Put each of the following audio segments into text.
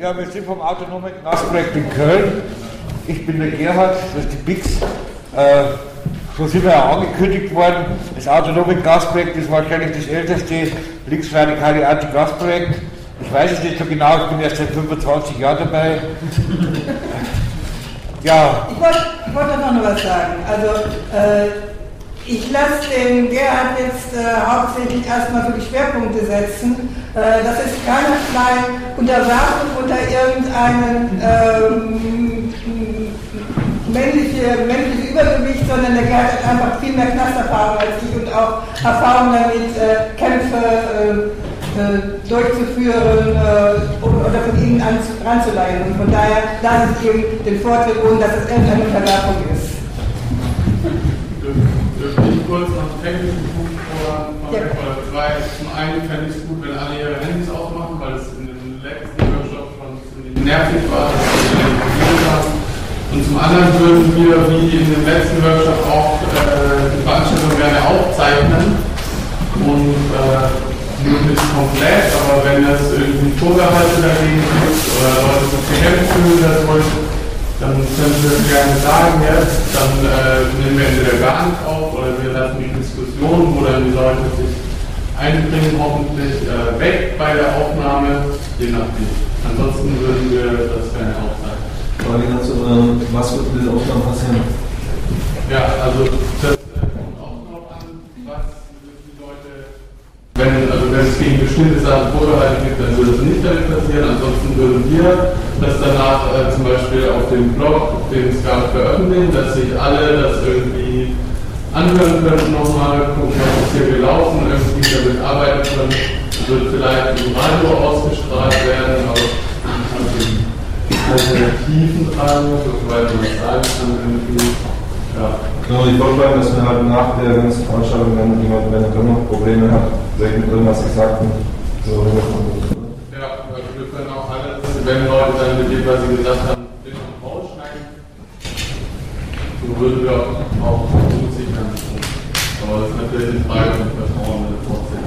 Ja, wir sind vom Autonomen Gasprojekt in Köln. Ich bin der Gerhard, das ist die BIX. Äh, so sind wir ja angekündigt worden. Das autonome Gasprojekt ist wahrscheinlich das älteste linksradikale Anti-Gasprojekt. Ich weiß es nicht so genau, ich bin erst seit 25 Jahren dabei. ja. Ich wollte wollt noch was sagen. Also, äh, ich lasse den Gerhard jetzt äh, hauptsächlich erstmal für die Schwerpunkte setzen. Äh, das ist keinerlei Unterwerfung unter irgendeinen ähm, männliche, männliche Übergewicht, sondern der Gerhard hat einfach viel mehr Knasterfahrung als ich und auch Erfahrung damit, äh, Kämpfe äh, äh, durchzuführen äh, oder von ihnen ranzuleihen. Und von daher lasse ich ihm den Vortritt, ohne dass es irgendeine Unterwerfung ist kurz noch einen technischen Punkt vor, ja. oder zwei. Zum einen fände ich es gut, wenn alle ihre Handys ausmachen, weil es in den letzten Workshop schon ziemlich nervig war, dass wir haben. Und zum anderen würden wir, wie in dem letzten Workshop, auch äh, die Veranstaltung gerne aufzeichnen. Und äh, möglichst komplett, aber wenn es irgendwie Vorbehalte dagegen gibt oder Leute sich gehemmt fühlen dadurch, dann können Sie das gerne sagen jetzt, dann äh, nehmen wir entweder gar nicht auf oder wir lassen die Diskussion, dann die Leute sich einbringen, hoffentlich äh, weg bei der Aufnahme, je nachdem. Ansonsten würden wir das gerne aufzeigen. Frage dazu, ähm, was wird mit den Aufnahmen passieren? Ja, also das Wenn, also wenn es gegen bestimmte Sachen Vorbehalte gibt, dann würde es nicht damit passieren. Ansonsten würden wir das danach äh, zum Beispiel auf dem Blog, den Scout veröffentlichen, dass sich alle das irgendwie anhören können, nochmal gucken, was ist hier gelaufen, irgendwie damit arbeiten können. Wird vielleicht im Radio ausgestrahlt werden, aber Alternativen dran, soweit man das sagen kann, irgendwie. Ja. Genau, ich wollte sagen, dass wir halt nach der ganzen Veranstaltung, wenn jemand, wenn er noch Probleme hat, vielleicht mit irgendwas Exakten so Ja, also wir können auch alles, wenn Leute dann mit dem, was sie gesagt haben, den rausschneiden, so würden wir auch unsichern. Aber das ist natürlich eine Frage von Vertrauen in trotzdem.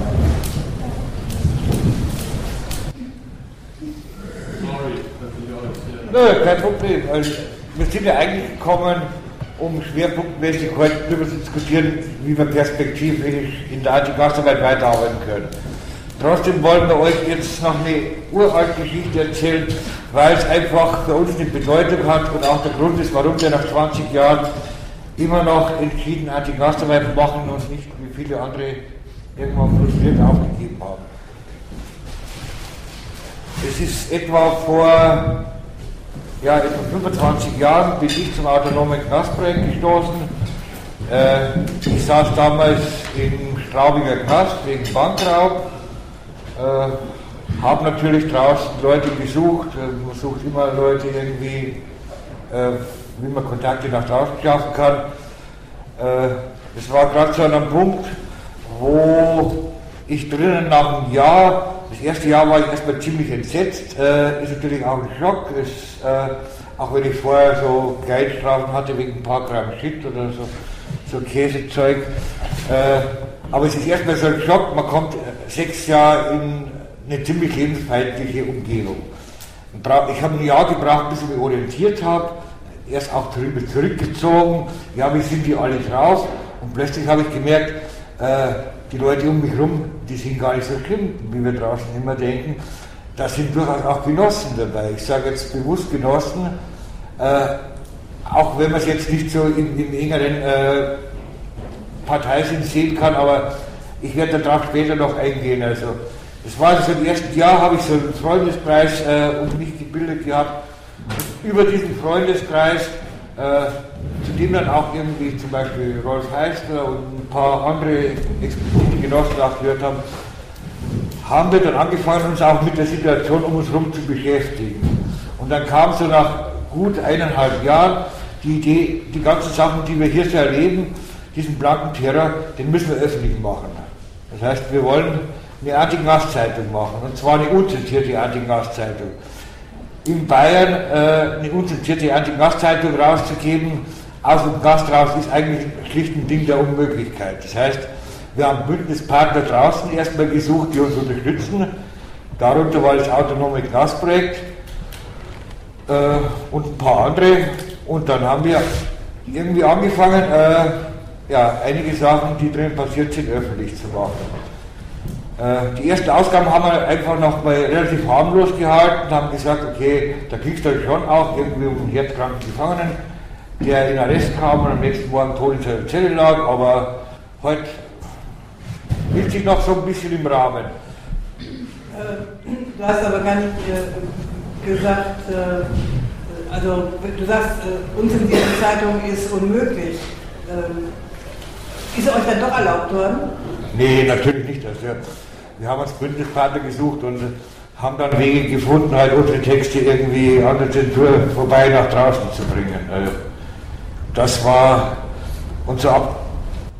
Sorry, dass ich euch hier. Nö, kein Problem. Also, wir sind ja eigentlich gekommen, um schwerpunktmäßig heute darüber zu diskutieren, wie wir perspektivisch in der Antigasarbeit weiterarbeiten können. Trotzdem wollen wir euch jetzt noch eine uralte Geschichte erzählen, weil es einfach für uns eine Bedeutung hat und auch der Grund ist, warum wir nach 20 Jahren immer noch entschieden Antigasarbeit machen und nicht wie viele andere irgendwann frustriert aufgegeben haben. Es ist etwa vor ja, etwa 25 Jahren bin ich zum autonomen Knastprojekt gestoßen. Äh, ich saß damals im Straubinger Knast wegen Bankraub, äh, habe natürlich draußen Leute gesucht, äh, man sucht immer Leute irgendwie, äh, wie man Kontakte nach draußen schaffen kann. Äh, es war gerade an einem Punkt, wo ich drinnen nach einem Jahr das erste Jahr war ich erstmal ziemlich entsetzt, äh, ist natürlich auch ein Schock, ist, äh, auch wenn ich vorher so Geldstrafen hatte wegen ein paar Gramm Shit oder so, so Käsezeug. Äh, aber es ist erstmal so ein Schock, man kommt äh, sechs Jahre in eine ziemlich lebensfeindliche Umgebung. Ich habe ein Jahr gebraucht, bis ich mich orientiert habe, erst auch drüber zurückgezogen, ja, wie sind die alle drauf? Und plötzlich habe ich gemerkt, äh, die Leute um mich herum, die sind gar nicht so schlimm, wie wir draußen immer denken. Da sind durchaus auch Genossen dabei. Ich sage jetzt bewusst Genossen, äh, auch wenn man es jetzt nicht so im, im engeren äh, Parteisinn sehen kann, aber ich werde darauf später noch eingehen. Also, das war so im ersten Jahr, habe ich so einen Freundeskreis äh, um mich gebildet gehabt. Über diesen Freundeskreis äh, zu dem dann auch irgendwie zum Beispiel Rolf Heister und ein paar andere explizite Genossen auch gehört haben, haben wir dann angefangen, uns auch mit der Situation um uns herum zu beschäftigen. Und dann kam so nach gut eineinhalb Jahren die Idee, die ganzen Sachen, die wir hier so erleben, diesen blanken Terror, den müssen wir öffentlich machen. Das heißt, wir wollen eine Anti-Gas-Zeitung machen, und zwar eine unzensierte Anti-Gas-Zeitung in Bayern äh, eine unzensierte Anti-Gast-Zeitung rauszugeben, aus dem Gast raus, ist eigentlich schlicht ein Ding der Unmöglichkeit. Das heißt, wir haben Bündnispartner draußen erstmal gesucht, die uns unterstützen. Darunter war das autonome Gastprojekt. äh, und ein paar andere. Und dann haben wir irgendwie angefangen, äh, ja, einige Sachen, die drin passiert sind, öffentlich zu machen. Äh, die ersten Ausgaben haben wir einfach noch mal relativ harmlos gehalten, haben gesagt, okay, da kriegst du schon auch irgendwie um einen herzkranken Gefangenen, der in Arrest kam und am nächsten Morgen tot in seiner Zelle lag, aber heute hielt sich noch so ein bisschen im Rahmen. Äh, du hast aber gar nicht äh, gesagt, also du sagst, unzensierte Zeitung ist unmöglich. Ähm, ist euch dann doch erlaubt worden? Nee, natürlich nicht. Also, wir haben uns Bündnispartner gesucht und haben dann Wege gefunden, halt unsere Texte irgendwie an der Zensur vorbei nach draußen zu bringen. Also, das war unser Ab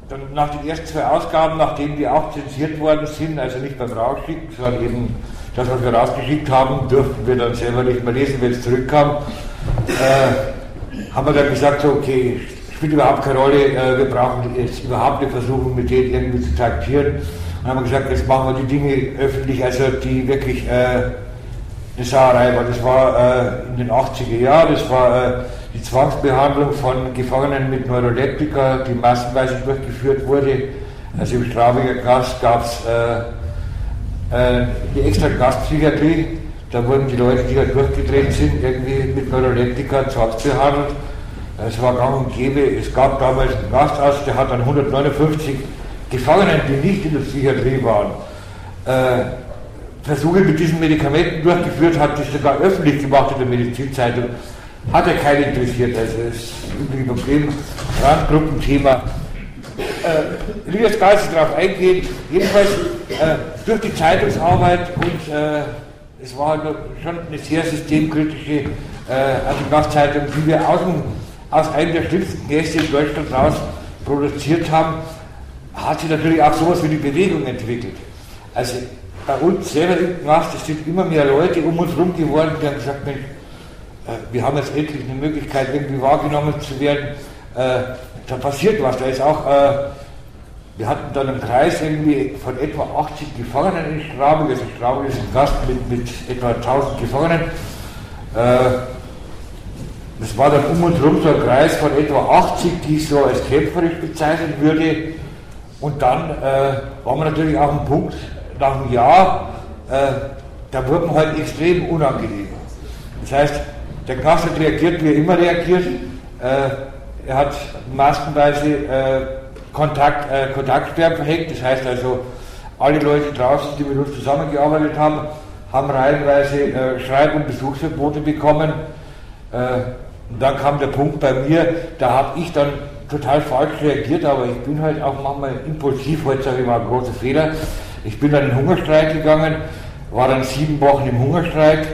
dann nach den ersten zwei Ausgaben, nachdem die auch zensiert worden sind, also nicht beim Rausschicken, sondern eben das, was wir rausgeschickt haben, durften wir dann selber nicht mehr lesen, wenn es zurückkam, äh, haben wir dann gesagt, so, okay, spielt überhaupt keine Rolle, äh, wir brauchen jetzt überhaupt nicht versuchen, mit denen irgendwie zu taktieren. Und haben wir gesagt, jetzt machen wir die Dinge öffentlich, also die wirklich äh, eine Sauerei war. Das war äh, in den 80er Jahren, das war äh, die Zwangsbehandlung von Gefangenen mit Neuroleptika, die massenweise durchgeführt wurde. Also im Straubinger Gast gab es die extra Gastpsychiatrie, da wurden die Leute, die da durchgedreht sind, irgendwie mit Neuroleptika zwangsbehandelt. Es war gang und gäbe, es gab damals einen Gastarzt, der hat dann 159 Gefangenen, die nicht in der Psychiatrie waren, äh, Versuche mit diesen Medikamenten durchgeführt, hat das sogar öffentlich gemacht in der Medizinzeitung. Hat er keinen interessiert, also das ist übrigens Problem, Randgruppenthema. Äh, ich will jetzt gar nicht darauf eingehen, jedenfalls äh, durch die Zeitungsarbeit und äh, es war schon eine sehr systemkritische äh, Antigastzeitung, die wir aus, dem, aus einem der schlimmsten Gäste in Deutschland raus produziert haben, hat sich natürlich auch sowas wie die Bewegung entwickelt. Also bei uns selber im es sind immer mehr Leute um uns herum geworden, die haben gesagt, Mensch, äh, wir haben jetzt endlich eine Möglichkeit, irgendwie wahrgenommen zu werden. Äh, da passiert was. Da ist auch, äh, wir hatten dann einen Kreis irgendwie von etwa 80 Gefangenen in Straubing. Also Straubing ist ein Gast mit, mit etwa 1000 Gefangenen. Das war dann um uns herum so ein Kreis von etwa 80, die ich so als kämpferisch bezeichnen würde. Und dann äh, waren wir natürlich auch ein Punkt nach einem Jahr, äh, da wurden wir halt extrem unangenehm. Das heißt, der Knast hat reagiert, wie er immer reagiert. Äh, er hat maskenweise äh, Kontakt, äh, Kontaktsperren verhängt. Das heißt also, alle Leute draußen, die mit uns zusammengearbeitet haben, haben reihenweise äh, Schreib- und Besuchsverbote bekommen. Äh, und dann kam der Punkt bei mir, da habe ich dann total falsch reagiert, aber ich bin halt auch manchmal impulsiv, heute sage ich mal ein großer Fehler. Ich bin dann in den Hungerstreik gegangen, war dann sieben Wochen im Hungerstreik,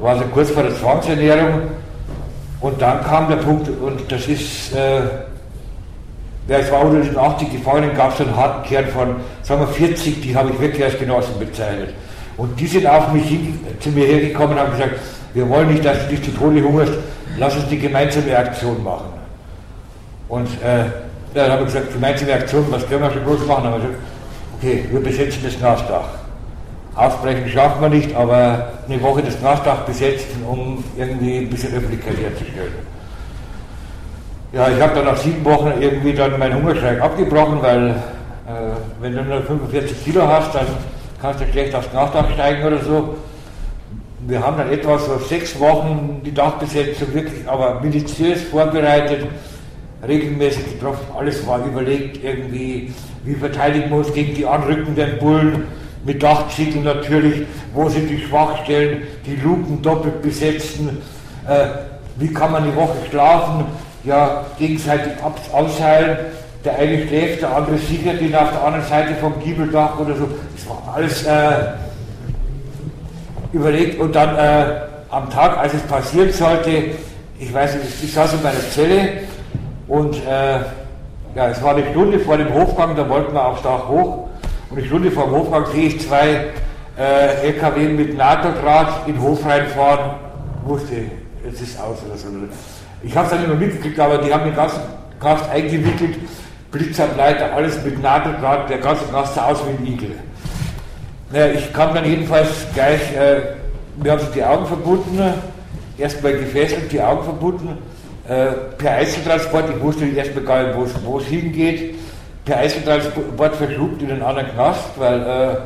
war so kurz vor der Zwangsernährung und dann kam der Punkt, und das ist, äh, ja, es war unter den 80 Gefangenen, gab es einen harten Kern von, sagen wir 40, die habe ich wirklich als Genossen bezeichnet. Und die sind auf mich hin, zu mir hergekommen und haben gesagt, wir wollen nicht, dass du dich zu Tode hungerst, lass uns die gemeinsame Aktion machen. Und äh, dann habe ich gesagt, gemeinsame Aktion, was können wir schon groß machen? Dann haben wir gesagt, okay, wir besetzen das Grasdach. Ausbrechen schaffen wir nicht, aber eine Woche das Grasdach besetzen, um irgendwie ein bisschen Öffentlichkeit herzustellen. Ja, ich habe dann nach sieben Wochen irgendwie dann meinen Hungerstreik abgebrochen, weil äh, wenn du nur 45 Kilo hast, dann kannst du schlecht aufs Grasdach steigen oder so. Wir haben dann etwa so sechs Wochen die Dachbesetzung wirklich aber minutiös vorbereitet, regelmäßig getroffen, alles war überlegt, irgendwie, wie verteidigen wir uns gegen die anrückenden Bullen, mit Dachziegeln natürlich, wo sind die Schwachstellen, die Luken doppelt besetzen, äh, wie kann man die Woche schlafen, ja, gegenseitig ausheilen, der eine schläft, der andere sichert ihn auf der anderen Seite vom Giebeldach oder so, das war alles äh, überlegt. Und dann äh, am Tag, als es passieren sollte, ich weiß nicht, ich saß in meiner Zelle und äh, ja, es war eine Stunde vor dem Hofgang, da wollten wir aufs Dach hoch. Und eine Stunde vor dem Hofgang sehe ich zwei äh, LKW mit NATO-Draht in den Hof reinfahren, wusste, jetzt ist aus oder so. Ich habe es dann mehr mitgekriegt, aber die haben den ganzen Gast eingewickelt, Blitzableiter, alles mit NATO-Draht, der ganze Gast sah aus wie ein Igel. Naja, ich kam dann jedenfalls gleich, äh, wir haben sich die Augen verbunden, erstmal gefesselt, die Augen verbunden, per Einzeltransport, ich wusste erstmal gar nicht, wo es hingeht, per Einzeltransport verschluckt in einen anderen Knast, weil äh,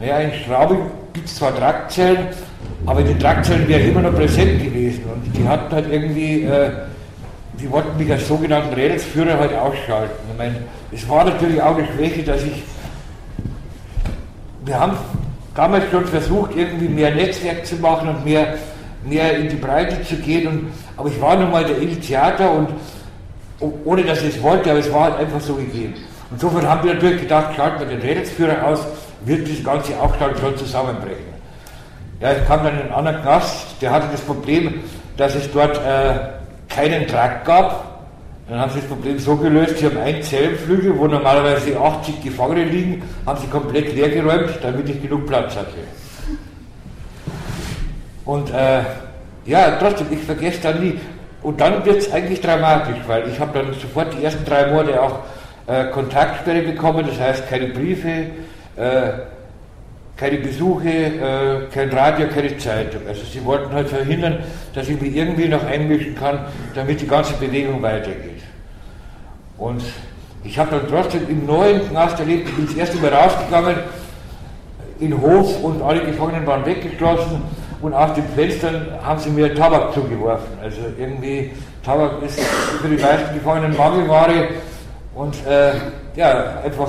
naja, in Straubing gibt es zwar Traktzellen, aber die Traktzellen wären immer noch präsent gewesen und die hatten halt irgendwie, äh, die wollten mich als sogenannten Rädelsführer halt ausschalten. Ich meine, es war natürlich auch eine Schwäche, dass ich, wir haben damals schon versucht, irgendwie mehr Netzwerk zu machen und mehr, mehr in die Breite zu gehen, und, aber ich war nun mal der Initiator und ohne dass ich es wollte, aber es war halt einfach so gegeben. Insofern haben wir natürlich gedacht, schalten wir den Rädelsführer aus, wird das ganze Aufstand schon zusammenbrechen. Ja, ich kam dann in einen anderen Knast, der hatte das Problem, dass es dort äh, keinen Trakt gab. Dann haben sie das Problem so gelöst, sie haben einen Zellenflügel, wo normalerweise 80 Gefangene liegen, haben sie komplett leergeräumt, damit ich genug Platz hatte. Und äh, ja, trotzdem, ich vergesse dann nie. Und dann wird es eigentlich dramatisch, weil ich habe dann sofort die ersten drei Monate auch äh, Kontaktsperre bekommen, das heißt keine Briefe, äh, keine Besuche, äh, kein Radio, keine Zeitung. Also sie wollten halt verhindern, dass ich mich irgendwie noch einmischen kann, damit die ganze Bewegung weitergeht. Und ich habe dann trotzdem im neuen Knast erlebt, ich bin das erste Mal rausgegangen, in Hof und alle Gefangenen waren weggeschlossen und aus den Fenstern haben sie mir Tabak zugeworfen. Also irgendwie, Tabak ist für die meisten Gefangenen Mangelware und äh, ja, einfach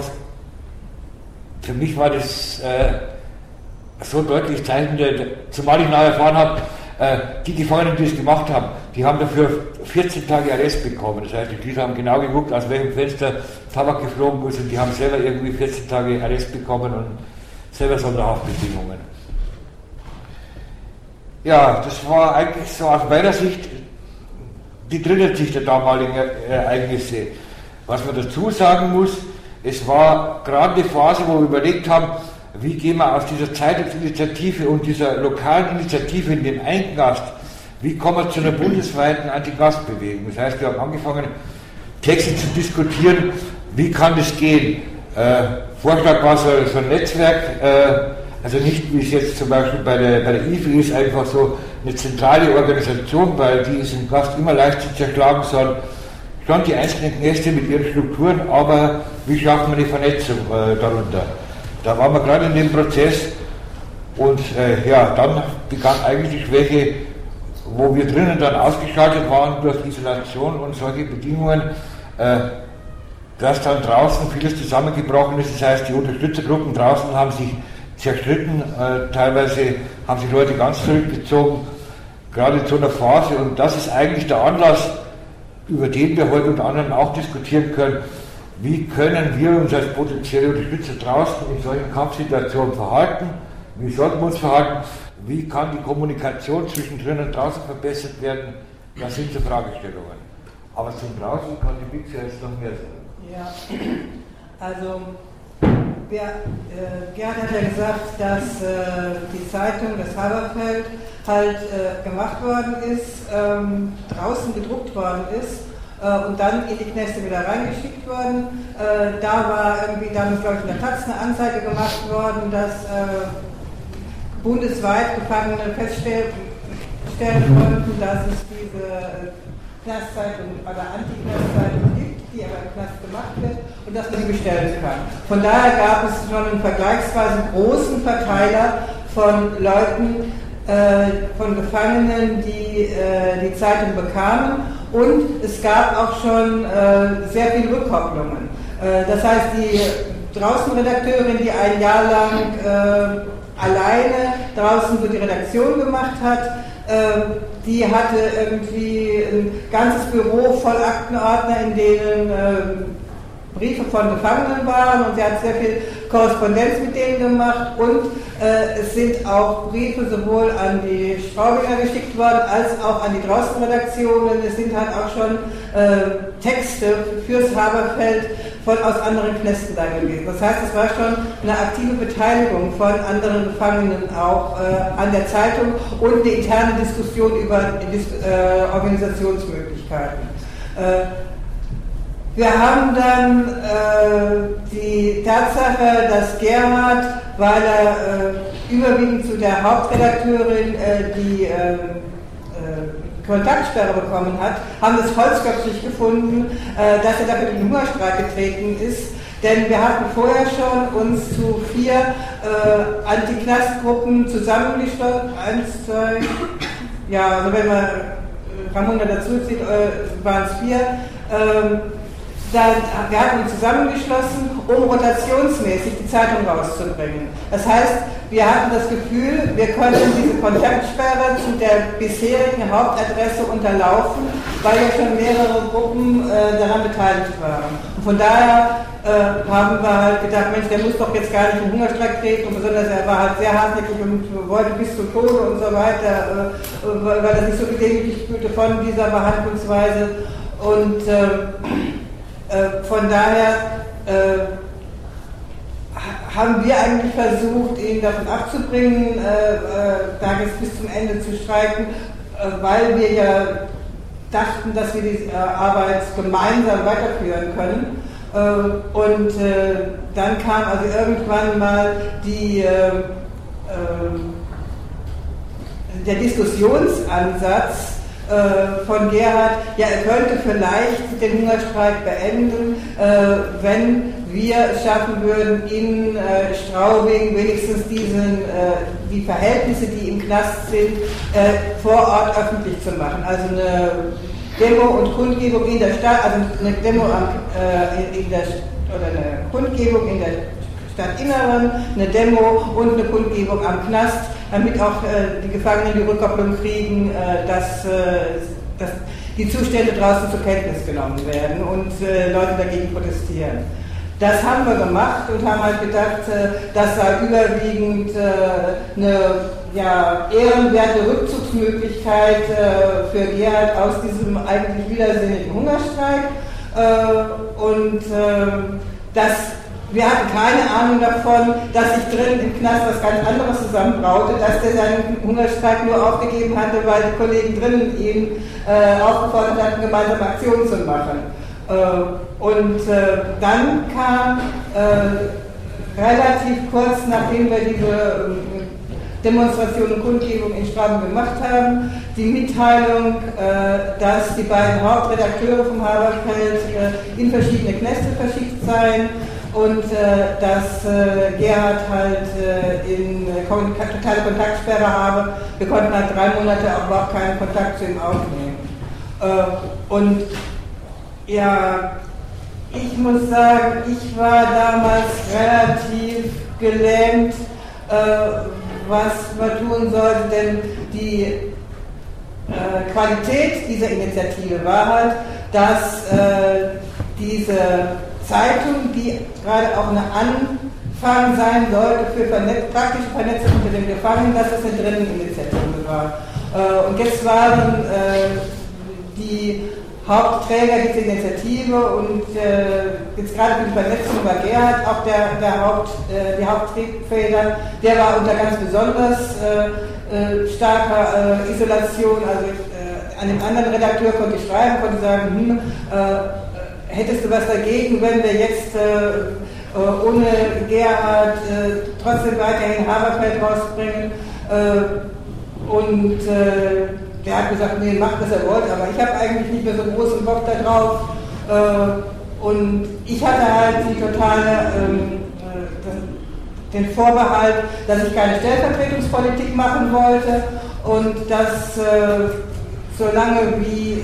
für mich war das äh, so deutlich zeichnend, zumal ich nachher erfahren habe, äh, die Gefangenen, die es gemacht haben, die haben dafür 14 Tage Arrest bekommen. Das heißt, die haben genau geguckt, aus welchem Fenster Tabak geflogen ist und die haben selber irgendwie 14 Tage Arrest bekommen und selber Sonderhaftbedingungen. Ja, das war eigentlich so aus meiner Sicht die dritte Sicht der damaligen Ereignisse. Was man dazu sagen muss, es war gerade die Phase, wo wir überlegt haben, wie gehen wir aus dieser Zeitungsinitiative und dieser lokalen Initiative in dem Eingast, wie kommen wir zu einer bundesweiten Anti-Gastbewegung? Das heißt, wir haben angefangen, Texte zu diskutieren, wie kann das gehen? Äh, Vorschlag war so, so ein Netzwerk, äh, also nicht wie es jetzt zum Beispiel bei der, bei der IFI ist, einfach so eine zentrale Organisation, weil die ist im Gast immer leicht zu zerschlagen, sondern schon die einzelnen Knäste mit ihren Strukturen, aber wie schaffen wir die Vernetzung äh, darunter? Da waren wir gerade in dem Prozess und äh, ja, dann begann eigentlich die Schwäche, wo wir drinnen dann ausgeschaltet waren durch Isolation und solche Bedingungen, äh, dass dann draußen vieles zusammengebrochen ist. Das heißt, die Unterstützergruppen draußen haben sich zerstritten, äh, teilweise haben sich Leute ganz zurückgezogen, gerade zu einer Phase. Und das ist eigentlich der Anlass, über den wir heute unter anderem auch diskutieren können, wie können wir uns als potenzielle Unterstützer draußen in solchen Kampfsituationen verhalten, wie sollten wir uns verhalten, wie kann die Kommunikation zwischen drinnen und draußen verbessert werden, das sind so Fragestellungen. Aber zum Draußen kann die Big jetzt noch mehr sagen. Ja, also Gerd hat ja gesagt, dass äh, die Zeitung, das Haberfeld, halt äh, gemacht worden ist, ähm, draußen gedruckt worden ist äh, und dann in die Kneste wieder reingeschickt worden. Äh, da war irgendwie damals, glaube ich, in der Taz eine Anzeige gemacht worden, dass äh, bundesweit Gefangene feststellen konnten, dass es diese Knastzeitung oder Anti-Knastzeitung gibt die aber im Knast gemacht wird und dass man sie bestellen kann. Von daher gab es schon einen vergleichsweise großen Verteiler von Leuten, äh, von Gefangenen, die äh, die Zeitung bekamen und es gab auch schon äh, sehr viele Rückkopplungen. Äh, das heißt, die Draußenredakteurin, die ein Jahr lang äh, alleine draußen so die Redaktion gemacht hat, die hatte irgendwie ein ganzes Büro voll Aktenordner, in denen ähm, Briefe von Gefangenen waren und sie hat sehr viel Korrespondenz mit denen gemacht und äh, es sind auch Briefe sowohl an die Straubinger geschickt worden als auch an die Draußenredaktionen. Es sind halt auch schon äh, Texte fürs Haberfeld von aus anderen Knästen da gewesen. Das heißt, es war schon eine aktive Beteiligung von anderen Gefangenen auch äh, an der Zeitung und eine interne Diskussion über äh, Organisationsmöglichkeiten. Äh, wir haben dann äh, die Tatsache, dass Gerhard, weil er äh, überwiegend zu der Hauptredakteurin, äh, die ähm, äh, Kontaktsperre bekommen hat, haben es holzköpfig gefunden, äh, dass er dafür in den Hungerstreik getreten ist. Denn wir hatten vorher schon uns zu vier äh, Antiknastgruppen zusammengestellt. Eins, zwei, ja, also wenn man Ramona dazu zieht, äh, waren es vier. Ähm, dann, wir hatten zusammengeschlossen, um rotationsmäßig die Zeitung rauszubringen. Das heißt, wir hatten das Gefühl, wir könnten diese Kontaktsperre zu der bisherigen Hauptadresse unterlaufen, weil ja schon mehrere Gruppen äh, daran beteiligt waren. Und von daher äh, haben wir halt gedacht, Mensch, der muss doch jetzt gar nicht im Hungerstreik treten, und besonders er war halt sehr hartnäckig und wollte bis zum Tode und so weiter, äh, weil er sich so gedemütigt fühlte von dieser Behandlungsweise. Und äh, von daher äh, haben wir eigentlich versucht, ihn davon abzubringen, äh, äh, da jetzt bis zum Ende zu streiken, äh, weil wir ja dachten, dass wir die äh, Arbeit gemeinsam weiterführen können. und dann kam also irgendwann mal die, der Diskussionsansatz, äh, von Gerhard, ja, er könnte vielleicht den Hungerstreik beenden, äh, wenn wir es schaffen würden, in äh, Straubing wenigstens diesen, äh, die Verhältnisse, die im Knast sind, äh, vor Ort öffentlich zu machen. Also eine Demo und Kundgebung in der Stadt, also eine Demo am, in der, oder eine Kundgebung in der Stadtinneren, eine Demo und eine Kundgebung am Knast damit auch äh, die Gefangenen die Rückkopplung kriegen, äh, dass, äh, dass, die Zustände draußen zur Kenntnis genommen werden und Leute dagegen protestieren. Das haben wir gemacht und haben halt gedacht, das sei überwiegend eine ja, ehrenwerte Rückzugsmöglichkeit für Gerhard aus diesem eigentlich widersinnigen Hungerstreik. und ähm, das wir hatten keine Ahnung davon, dass sich drin im Knast was ganz anderes zusammenbraute, dass der seinen Hungerstreik nur aufgegeben hatte, weil die Kollegen drinnen ihn äh, aufgefordert hatten, gemeinsame Aktionen zu machen. Äh, und äh, dann kam äh, relativ kurz, nachdem wir diese ähm, Demonstration und Kundgebung in Straben gemacht haben, die Mitteilung, äh, dass die beiden Hauptredakteure vom Haberfeld äh, in verschiedene Knäste verschickt seien und äh, dass äh, Gerhard halt äh, in äh, totale Kontaktsperre habe. Wir konnten halt drei Monate auch überhaupt keinen Kontakt zu ihm aufnehmen. Äh, und ja, ich muss sagen, ich war damals relativ gelähmt, äh, was man tun sollte, denn die Qualität dieser Initiative war halt, dass diese Zeitung, die gerade auch eine Anfang sein sollte für Vernetz praktische Vernetzung unter den Gefangenen, dass es eine Drinneninitiative war. Äh, und jetzt waren äh, die Hauptträger dieser Initiative und äh, jetzt gerade die Vernetzung war Gerhard auch der, der Haupt, äh, die Haupttriebfeder. Der war unter ganz besonders äh, äh starker äh, Isolation. Also äh, an dem anderen Redakteur konnte ich schreiben, konnte sagen, hm, hättest du was dagegen, wenn wir jetzt äh, äh, ohne Gerhard äh, trotzdem weiterhin Haberfeld rausbringen? Äh, und äh, der hat gesagt, nee, macht was er wollt, aber ich habe eigentlich nicht mehr so großen Bock da drauf. Äh, und ich hatte halt die totale, ähm, den Vorbehalt, dass ich keine Stellvertretungspolitik machen wollte und dass solange wie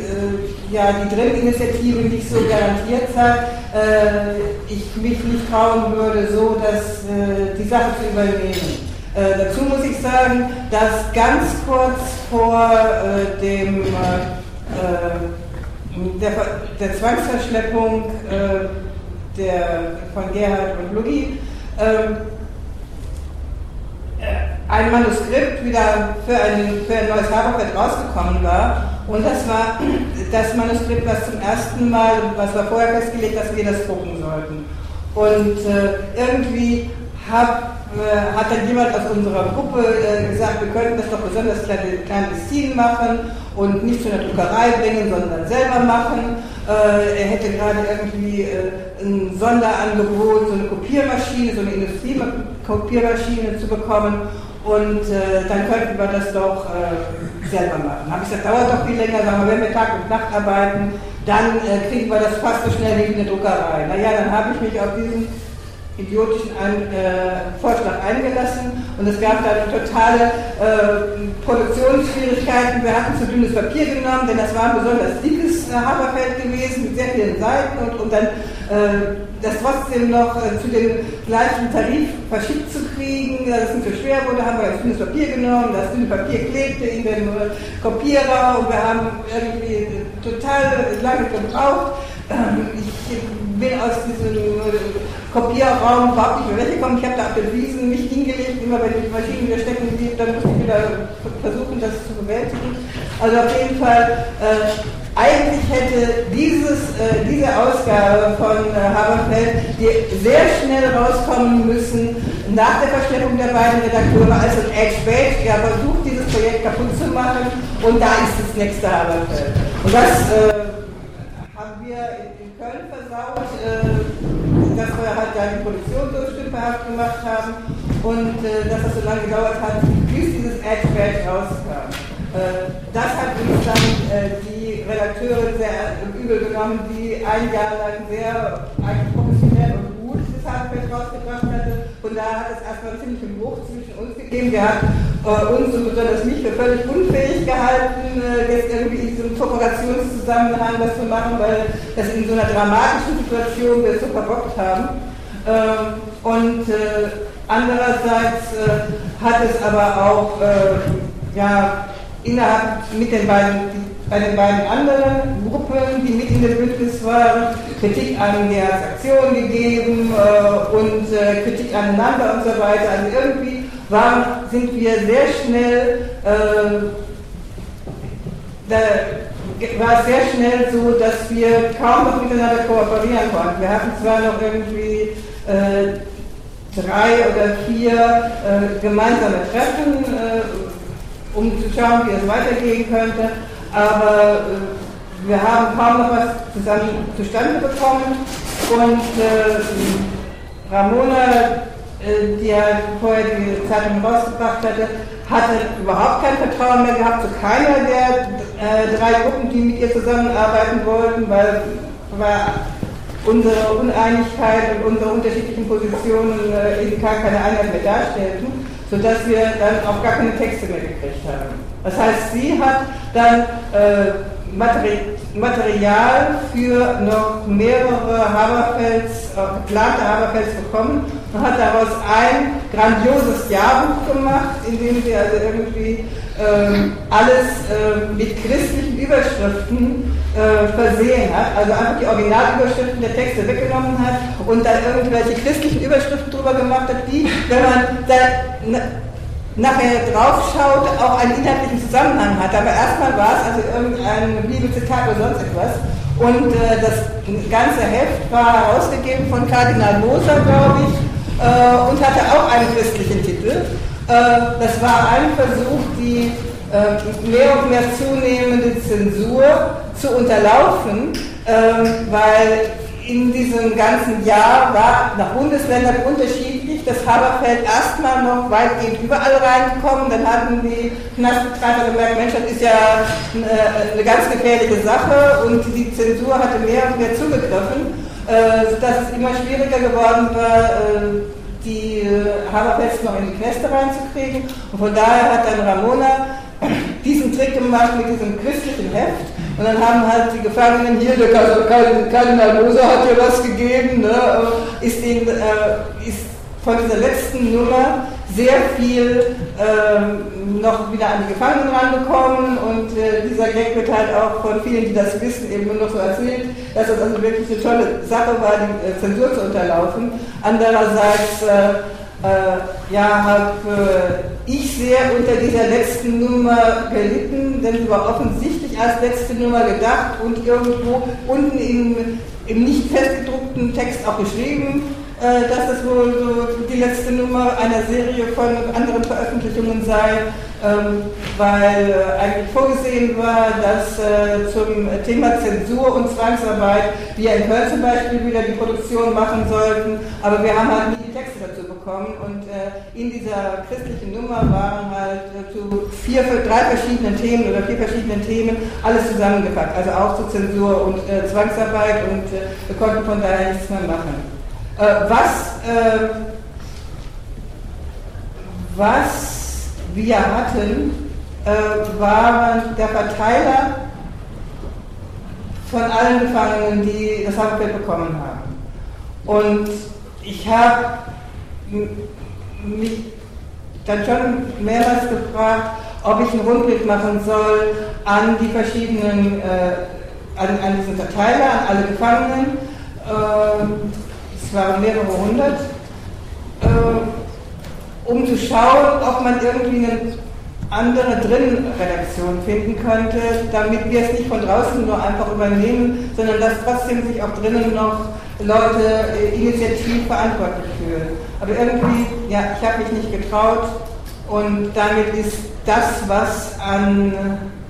ja, die Drillinitiative nicht so garantiert hat, äh, ich mich nicht trauen würde, so dass, äh, die Sache zu übernehmen. Äh, dazu muss ich sagen, dass ganz kurz vor äh, dem, äh, der, der, Zwangsverschleppung äh, der, von Gerhard und Lugi ein Manuskript wieder für ein, für ein neues Haberfeld rausgekommen war und das war das Manuskript, was zum ersten Mal, was war vorher festgelegt, dass wir das drucken sollten. Und äh, irgendwie hab, äh, hat dann jemand aus unserer Gruppe äh, gesagt, wir könnten das doch besonders clandestin machen und nicht zu einer Druckerei bringen, sondern selber machen. Äh, er hätte gerade irgendwie äh, ein Sonderangebot, so eine Kopiermaschine, so eine Industriekopiermaschine zu bekommen. und äh, dann könnten wir das doch selber machen. Habe ich gesagt, dauert doch viel länger, wir, wenn wir Tag und Nacht arbeiten, dann äh, kriegen wir das fast so schnell wie eine Druckerei. Naja, dann habe ich mich auf diesen idiotischen ein, äh, Vorschlag eingelassen und es gab dann totale äh, Produktionsschwierigkeiten. Wir hatten zu dünnes Papier genommen, denn das war ein besonders dickes äh, Haberfeld gewesen mit sehr vielen Seiten und um dann äh, das trotzdem noch äh, zu dem gleichen Tarif verschickt zu kriegen, das ist nicht so schwer wurde, haben wir das dünnes Papier genommen, das dünne Papier klebte in den äh, Kopierer und wir haben irgendwie total lange gebraucht. Ich bin aus diesem Kopierraum überhaupt nicht mehr weggekommen. Ich habe da auf den Wiesen mich hingelegt, immer wenn die Maschinen wieder stecken blieb, dann musste ich wieder versuchen, das zu bewältigen. Also auf jeden Fall, äh, eigentlich hätte dieses, äh, diese Ausgabe von äh, Haberfeld sehr schnell rauskommen müssen, nach der Verstellung der beiden Redakteure, also Edge Page, der versucht, dieses Projekt kaputt zu machen, und da ist das nächste Haberfeld. Und das äh, wir in, Köln versaut. Äh, dass wir halt da die Produktion so stümperhaft gemacht haben und äh, dass das so lange gedauert hat, bis dieses Edge-Badge rauskam. Äh, das hat uns dann die Redakteure sehr übel genommen, die ein Jahr lang sehr eigentlich professionell und gut das Hardback rausgebracht hatte. Und da hat es erstmal einen ziemlichen Bruch zwischen uns gegeben. Der hat äh, uns und besonders mich für völlig unfähig gehalten, äh, jetzt irgendwie in diesem Kooperationszusammenhang was zu machen, weil das in so einer dramatischen Situation wir so verbockt haben. Ähm, und äh, andererseits äh, hat es aber auch äh, ja, innerhalb mit den beiden bei den beiden anderen Gruppen, die mit in dem Bündnis waren, Kritik an der Aktion gegeben äh, und äh, Kritik aneinander und so weiter. Also irgendwie waren, sind wir sehr schnell, äh, war es sehr schnell so, dass wir kaum noch miteinander kooperieren konnten. Wir hatten zwar noch irgendwie äh, drei oder vier äh, gemeinsame Treffen, äh, um zu schauen, wie es weitergehen könnte aber äh, wir haben kaum noch was zusammen zustande bekommen und äh, Ramona, die ja vorher die Zeitung rausgebracht hatte, hatte überhaupt kein Vertrauen mehr gehabt zu keiner der äh, drei Gruppen, die mit ihr zusammenarbeiten wollten, weil, weil unsere Uneinigkeit und unsere unterschiedlichen Positionen äh, eben gar keine Einheit mehr darstellten, sodass wir dann auch gar keine Texte mehr gekriegt haben. Das heißt, sie hat dann äh, Material für noch mehrere Haberfelds, äh, geplante Haberfelds bekommen. Und hat daraus ein grandioses Jahrbuch gemacht, in dem sie also irgendwie äh, alles äh, mit christlichen Überschriften äh, versehen hat, also einfach die Originalüberschriften der Texte weggenommen hat und dann irgendwelche christlichen Überschriften drüber gemacht hat, die, wenn man da, nachher draufschaut, auch einen inhaltlichen Zusammenhang hat. Aber erstmal war es also irgendein Bibelzitat oder sonst etwas. Und äh, das ganze Heft war herausgegeben von Kardinal Moser, glaube ich, äh, und hatte auch einen christlichen Titel. Äh, das war ein Versuch, die äh, mehr und mehr zunehmende Zensur zu unterlaufen, ähm, weil in diesem ganzen Jahr war nach Bundesländern unterschiedlich das Haberfeld erstmal noch weitgehend überall reingekommen. Dann hatten die Knastbetreiber gemerkt, Mensch, das ist ja eine, eine ganz gefährliche Sache und die Zensur hatte mehr und mehr zugegriffen, äh, sodass es immer schwieriger geworden war, äh, die Haberfelds noch in die Kneste reinzukriegen. Und von daher hat dann Ramona diesen Trick gemacht mit diesem christlichen Heft. Und dann haben halt die Gefangenen hier, der Kardinal Moser hat ja was gegeben, ne, ist, den, äh, ist von dieser letzten Nummer sehr viel ähm, noch wieder an die Gefangenen rangekommen und äh, dieser Gag wird halt auch von vielen, die das wissen, eben nur noch so erzählt, dass das also wirklich eine tolle Sache war, die äh, Zensur zu unterlaufen. Andererseits äh, äh, ja, habe äh, ich sehr unter dieser letzten Nummer gelitten, denn sie war offensichtlich als letzte Nummer gedacht und irgendwo unten im, im nicht festgedruckten Text auch geschrieben, äh, dass das wohl so die letzte Nummer einer Serie von anderen Veröffentlichungen sei, ähm, weil äh, eigentlich vorgesehen war, dass äh, zum Thema Zensur und Zwangsarbeit wir in Köln zum Beispiel wieder die Produktion machen sollten, aber wir haben halt nie die Texte dazu bekommen. Und in dieser christlichen Nummer waren halt zu vier, drei verschiedenen Themen oder vier verschiedenen Themen alles zusammengepackt, also auch zu Zensur und Zwangsarbeit. Und wir konnten von daher nichts mehr machen. Äh, was, äh, was wir hatten, waren der Verteiler von allen Gefangenen, die das Haftbett bekommen haben. Und ich habe mich dann schon mehrmals gefragt, ob ich einen Rundblick machen soll an die verschiedenen, äh, an, an, diesen Verteiler, an alle Gefangenen. Äh, es waren mehrere hundert, äh, um zu schauen, ob man irgendwie einen andere Drinnenredaktion finden könnte, damit wir es nicht von draußen nur einfach übernehmen, sondern dass trotzdem sich auch drinnen noch Leute äh, initiativ verantwortlich fühlen. Aber irgendwie, ja, ich habe mich nicht getraut und damit ist das, was an,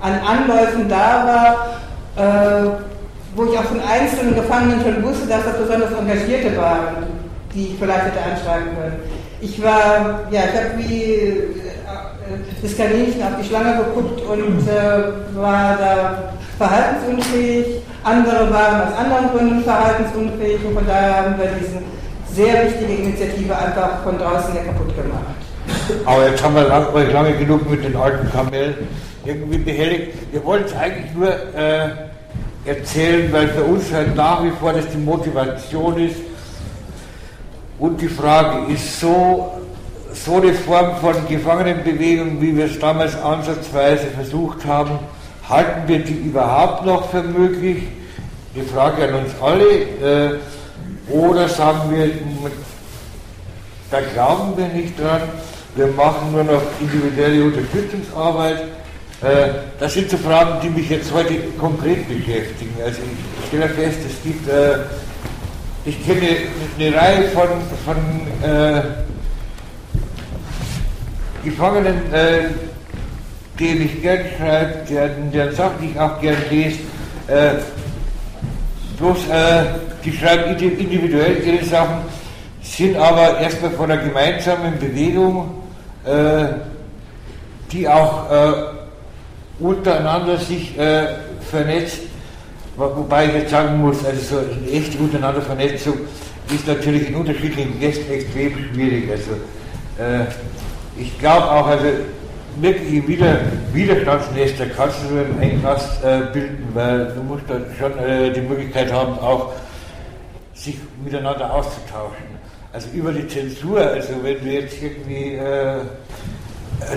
an Anläufen da war, äh, wo ich auch von einzelnen Gefangenen schon wusste, dass das besonders Engagierte waren, die ich vielleicht hätte anschreiben können. Ich war, ja, ich habe wie das Kaninchen auf die Schlange geguckt und äh, war da verhaltensunfähig. Andere waren aus anderen Gründen verhaltensunfähig und von daher haben wir diese sehr wichtige Initiative einfach von draußen ja kaputt gemacht. Aber jetzt haben wir lang, lange genug mit den alten Kamellen irgendwie behelligt. Wir wollten es eigentlich nur äh, erzählen, weil für uns halt nach wie vor das die Motivation ist. Und die Frage ist so, so eine Form von Gefangenenbewegung, wie wir es damals ansatzweise versucht haben, halten wir die überhaupt noch für möglich? Die Frage an uns alle. Äh, oder sagen wir, da glauben wir nicht dran, wir machen nur noch individuelle Unterstützungsarbeit. Äh, das sind so Fragen, die mich jetzt heute konkret beschäftigen. Also ich stelle fest, es gibt, äh, ich kenne eine Reihe von, von äh, Gefangenen, äh, den ich gern schreibe, deren, deren Sachen ich auch gern lese, äh, bloß äh, die schreiben individuell ihre Sachen, sind aber erstmal von einer gemeinsamen Bewegung, die auch untereinander sich äh, vernetzt, wobei ich jetzt sagen muss, also so eine echte untereinander Vernetzung ist natürlich in unterschiedlichen Gästen extrem schwierig. Also, äh, ich glaube auch, also wirkliche Wider Widerstandsnester kannst du nur im Engpass äh, bilden, weil du musst dann schon äh, die Möglichkeit haben, auch sich miteinander auszutauschen. Also über die Zensur, also wenn du jetzt irgendwie äh,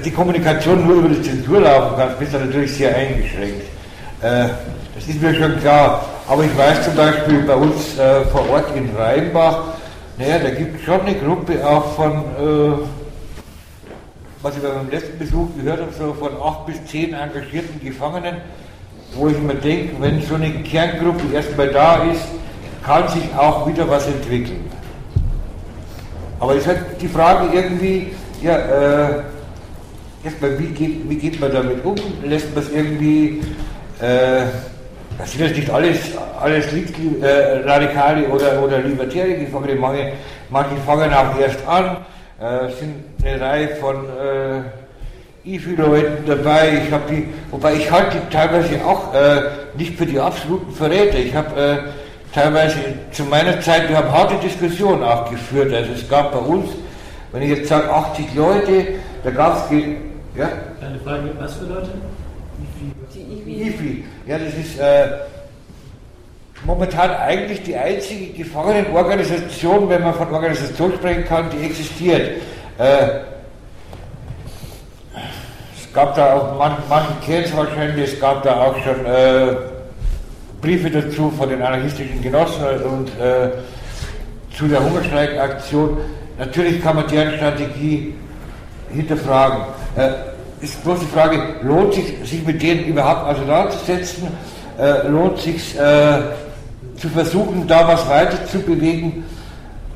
die Kommunikation nur über die Zensur laufen kannst, bist du natürlich sehr eingeschränkt. Äh, das ist mir schon klar. Aber ich weiß zum Beispiel bei uns äh, vor Ort in Rheinbach, naja, da gibt es schon eine Gruppe auch von äh, was ich beim letzten Besuch gehört habe, so von acht bis zehn engagierten Gefangenen, wo ich mir denke, wenn so eine Kerngruppe erstmal da ist, kann sich auch wieder was entwickeln. Aber es ist halt die Frage irgendwie, ja, äh, erstmal, wie geht, wie geht man damit um? Lässt man es irgendwie, äh, das sind jetzt nicht alles, alles äh, Radikale oder, oder Libertäre Gefangene, manche, manche fangen auch erst an äh, sind eine Reihe von äh, IFI-Leuten dabei. Ich habe die, wobei ich halte die teilweise auch äh, nicht für die absoluten Verräter. Ich habe äh, teilweise zu meiner Zeit, wir haben harte Diskussionen auch geführt. Also es gab bei uns, wenn ich jetzt sage 80 Leute, da gab es ja? Eine Frage, was für Leute? IFI. Die IFI. Ja, das ist äh, momentan eigentlich die einzige Gefangenenorganisation, wenn man von Organisation sprechen kann, die existiert. Äh, es gab da auch, man, manchen kennen es wahrscheinlich, es gab da auch schon äh, Briefe dazu von den anarchistischen Genossen und äh, zu der Hungerstreikaktion. Natürlich kann man deren Strategie hinterfragen. Äh, ist bloß die Frage, lohnt sich, sich mit denen überhaupt auseinanderzusetzen? Äh, lohnt sich äh, zu versuchen, da was weiter zu bewegen,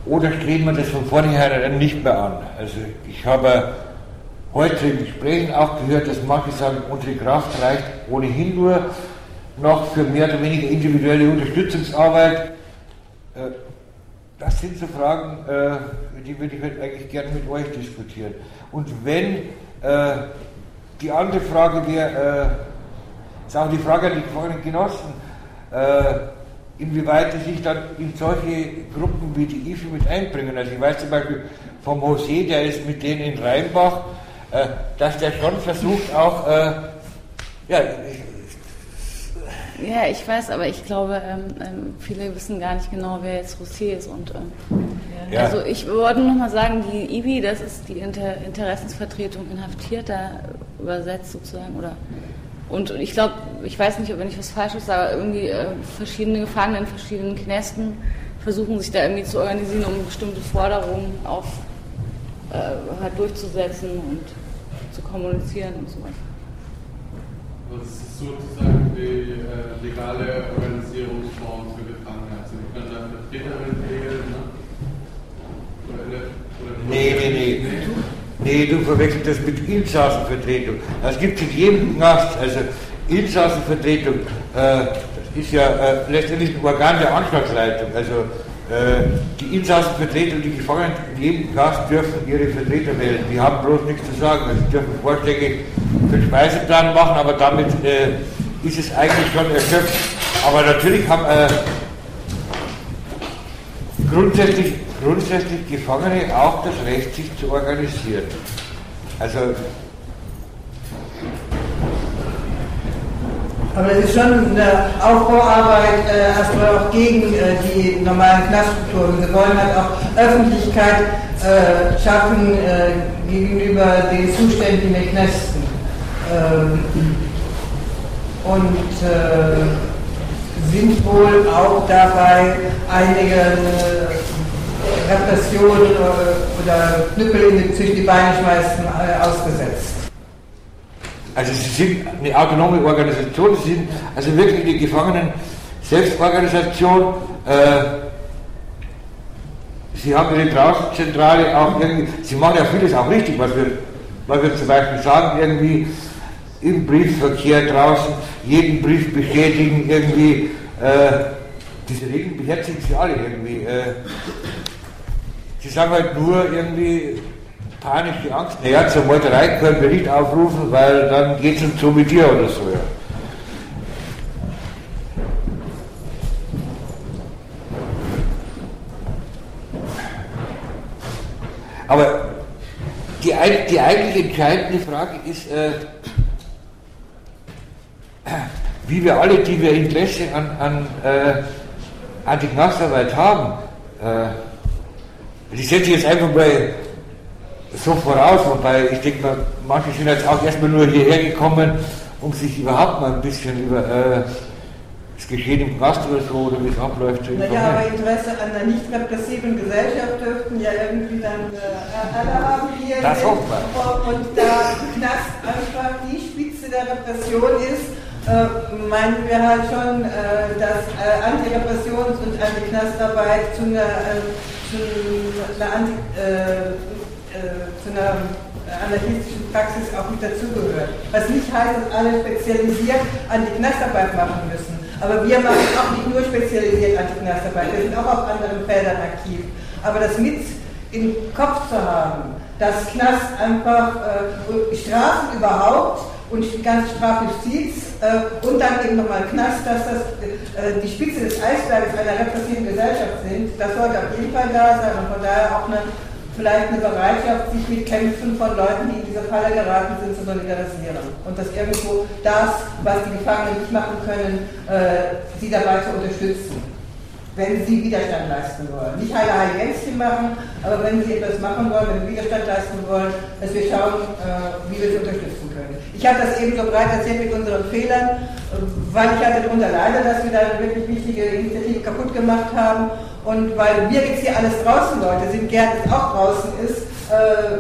oder strebt man das von vornherein nicht mehr an? Also ich habe heute in Gesprächen auch gehört, dass manche sagen, unsere Kraft reicht ohnehin nur noch für mehr oder weniger individuelle Unterstützungsarbeit. Äh, das sind so Fragen, äh, die würde ich eigentlich gerne mit euch diskutieren. Und wenn äh, die andere Frage wäre, äh, ist auch die Frage an die gefangenen Genossen, äh, inwieweit sie sich dann in solche Gruppen wie die IFI mit einbringen. Also ich weiß zum Beispiel vom José, der ist mit denen in Rheinbach, äh, dass der schon versucht auch, äh, ja, ja, ich weiß, aber ich glaube, ähm, ähm, viele wissen gar nicht genau, wer jetzt Rosé ist. Und, ähm, ja. Also ich wollte noch mal sagen, die IBI, das ist die Inter Interessensvertretung Inhaftierter übersetzt sozusagen. Oder, und ich glaube, ich weiß nicht, ob ich was Falsches sage, irgendwie äh, verschiedene Gefangene in verschiedenen Knästen versuchen sich da irgendwie zu organisieren, um bestimmte Forderungen auf, äh, halt durchzusetzen und zu kommunizieren und so weiter. Das ist sozusagen die äh, legale Organisierungsform für Gefangene. Also wir können da Vertreterin regeln, ne? Oder, oder nee, nee, nee. Nee, du verwechselst das mit Insassenvertretung. Das gibt es in jedem Knast. Also Insassenvertretung, äh, ist ja äh, letztendlich ein Organ der Anschlagsleitung. Also äh, die Insassenvertretung, die Gefangenen in jedem Knast dürfen ihre Vertreter wählen. Die haben bloß nichts zu sagen. Also sie dürfen Vorschläge für den Speiseplan machen, aber damit äh, ist es eigentlich schon erschöpft. Aber natürlich haben äh, grundsätzlich, grundsätzlich Gefangene auch das Recht, sich zu organisieren. Also Aber es ist schon eine Aufbauarbeit äh, erstmal auch gegen äh, die normalen Knaststrukturen. Wir wollen halt auch Öffentlichkeit äh, schaffen äh, gegenüber den Zuständen in den Knästen. Ähm, und äh, sind wohl auch dabei einige äh, Repressionen oder Knüppel zwischen die Beine schmeißen ausgesetzt. Also sie sind eine autonome Organisation, sie sind also wirklich die Gefangenen Selbstorganisation. Äh, sie haben ihre Draußenzentrale auch irgendwie, sie machen ja vieles auch richtig, was wir, was wir zum Beispiel sagen, irgendwie im Briefverkehr draußen, jeden Brief bestätigen, irgendwie, äh, diese Regeln beherzigen sie alle irgendwie. Äh, sie sagen halt nur irgendwie, panische Angst. Naja, zur Meuterei können wir nicht aufrufen, weil dann geht es uns so mit dir oder so. Ja. Aber die, die eigentlich entscheidende Frage ist, äh, wie wir alle, die wir Interesse an, an, äh, an die Knastarbeit haben, äh, ich setze jetzt einfach mal so voraus, wobei ich denke mal, manche sind jetzt auch erstmal nur hierher gekommen, um sich überhaupt mal ein bisschen über äh, das Geschehen im Knast oder so oder wie es abläuft zu informieren. Naja, aber Interesse an einer nicht repressiven Gesellschaft dürften ja irgendwie dann äh, alle haben hier. Das hofft man. Und da Knast einfach die Spitze der Repression ist, äh, meinen wir halt schon, äh, dass äh, Antirepressions- und Antiknastarbeit zu einer, äh, zu einer Anti, äh, äh, zu einer anarchistischen Praxis auch mit dazugehört. Was nicht heißt, dass alle spezialisiert an die Knastarbeit machen müssen. Aber wir machen auch nicht nur spezialisiert an die Knastarbeit, wir sind auch auf anderen Feldern aktiv. Aber das mit im Kopf zu haben, dass Knast einfach äh, Strafen überhaupt und ganz Strafjustiz äh, und dann eben nochmal Knast, dass das äh, die Spitze des Eisbergs einer repressiven Gesellschaft sind, das sollte auf jeden Fall da sein und von daher auch eine vielleicht eine Bereitschaft, sich mit Kämpfen von Leuten, die in diese Falle geraten sind, zu solidarisieren. Und dass irgendwo das, was die Gefangenen nicht machen können, äh, sie dabei zu unterstützen, wenn sie Widerstand leisten wollen. Nicht heile Heiligänzchen machen, aber wenn sie etwas machen wollen, wenn sie Widerstand leisten wollen, dass wir schauen, äh, wie wir sie unterstützen können. Ich habe das eben so breit erzählt mit unseren Fehlern, weil ich hatte darunter leide, dass wir da eine wirklich wichtige Initiative kaputt gemacht haben und weil wir jetzt hier alles draußen Leute sind, Gerd auch draußen ist, äh,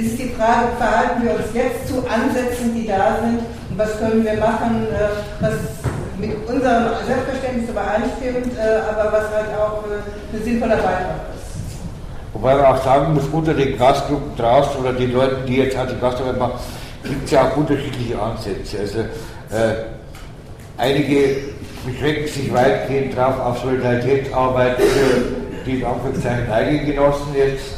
ist die Frage, verhalten wir uns jetzt zu Ansätzen, die da sind und was können wir machen, äh, was mit unserem Selbstverständnis übereinstimmt, äh, aber was halt auch äh, ein sinnvoller Beitrag ist. Wobei man auch sagen muss, unter den Gastgruppen draußen oder den Leuten, die jetzt halt die Gastarbeit machen, gibt es ja auch unterschiedliche Ansätze. Also äh, einige beschränken sich weitgehend darauf auf Solidaritätsarbeit für die in Anführungszeichen Eigengenossen jetzt.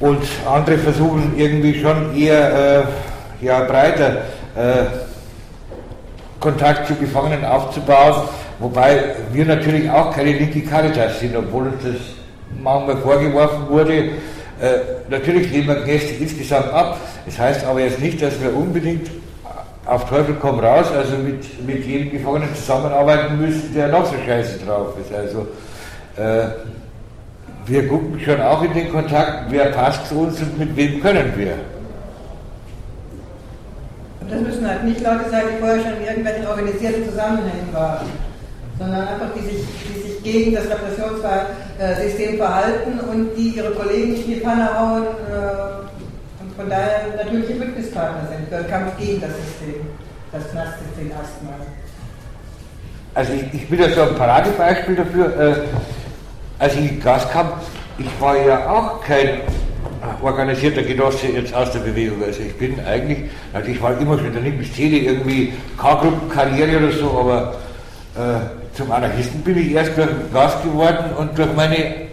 Und andere versuchen irgendwie schon eher äh, ja, breiter äh, Kontakt zu Gefangenen aufzubauen, wobei wir natürlich auch keine linke Caritas sind, obwohl uns das manchmal vorgeworfen wurde. Äh, natürlich lehnen wir Gäste insgesamt ab. Das heißt aber jetzt nicht, dass wir unbedingt auf Teufel komm raus, also mit, mit jedem Gefangenen zusammenarbeiten müssen, der noch so scheiße drauf ist. Also äh, wir gucken schon auch in den Kontakt, wer passt zu uns und mit wem können wir. Und das müssen halt nicht Leute sein, die vorher schon in irgendwelchen organisierten Zusammenhängen waren, sondern einfach die sich, die sich gegen das Repressionssystem verhalten und die ihre Kollegen in die Panne hauen äh, von daher natürliche Bündnispartner sind für den Kampf gegen das System, das Knastsystem erstmal. Also ich, ich bin ja so ein Paradebeispiel dafür. Äh, als ich in Gas kam, ich war ja auch kein organisierter Genosse jetzt aus der Bewegung. Also ich bin eigentlich, also ich war immer schon der linken Szene irgendwie K-Gruppenkarriere oder so, aber äh, zum Anarchisten bin ich erst durch Gas geworden und durch meine